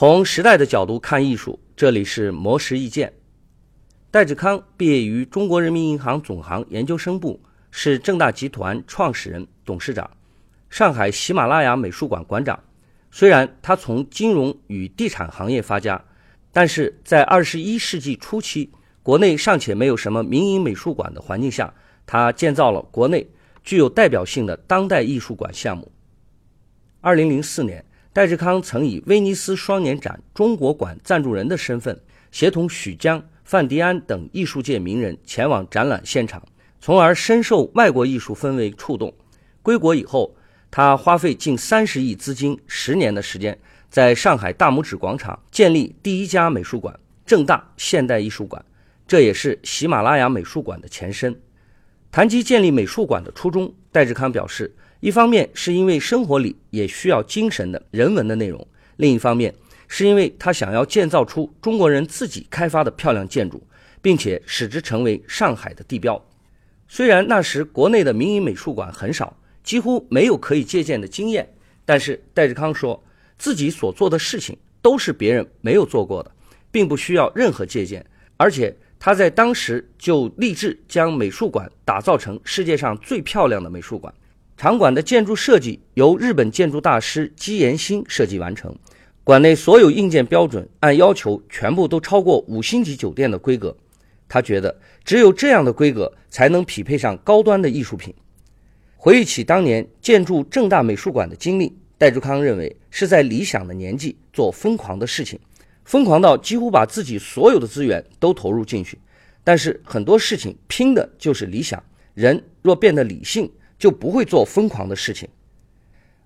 从时代的角度看艺术，这里是魔石意见。戴志康毕业于中国人民银行总行研究生部，是正大集团创始人、董事长，上海喜马拉雅美术馆馆长。虽然他从金融与地产行业发家，但是在二十一世纪初期，国内尚且没有什么民营美术馆的环境下，他建造了国内具有代表性的当代艺术馆项目。二零零四年，戴志康曾以威尼斯双年展中国馆赞助人的身份，协同许江。范迪安等艺术界名人前往展览现场，从而深受外国艺术氛围触动。归国以后，他花费近三十亿资金，十年的时间，在上海大拇指广场建立第一家美术馆——正大现代艺术馆，这也是喜马拉雅美术馆的前身。谈及建立美术馆的初衷，戴志康表示，一方面是因为生活里也需要精神的人文的内容，另一方面。是因为他想要建造出中国人自己开发的漂亮建筑，并且使之成为上海的地标。虽然那时国内的民营美术馆很少，几乎没有可以借鉴的经验，但是戴志康说自己所做的事情都是别人没有做过的，并不需要任何借鉴。而且他在当时就立志将美术馆打造成世界上最漂亮的美术馆。场馆的建筑设计由日本建筑大师基岩新设计完成。馆内所有硬件标准按要求全部都超过五星级酒店的规格，他觉得只有这样的规格才能匹配上高端的艺术品。回忆起当年建筑正大美术馆的经历，戴志康认为是在理想的年纪做疯狂的事情，疯狂到几乎把自己所有的资源都投入进去。但是很多事情拼的就是理想，人若变得理性，就不会做疯狂的事情。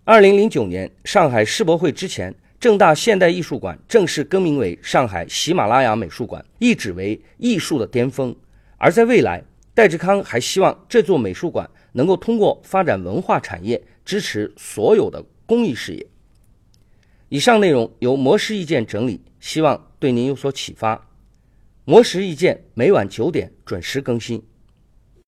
二零零九年上海世博会之前。正大现代艺术馆正式更名为上海喜马拉雅美术馆，意指为艺术的巅峰。而在未来，戴志康还希望这座美术馆能够通过发展文化产业，支持所有的公益事业。以上内容由魔石意见整理，希望对您有所启发。魔石意见每晚九点准时更新。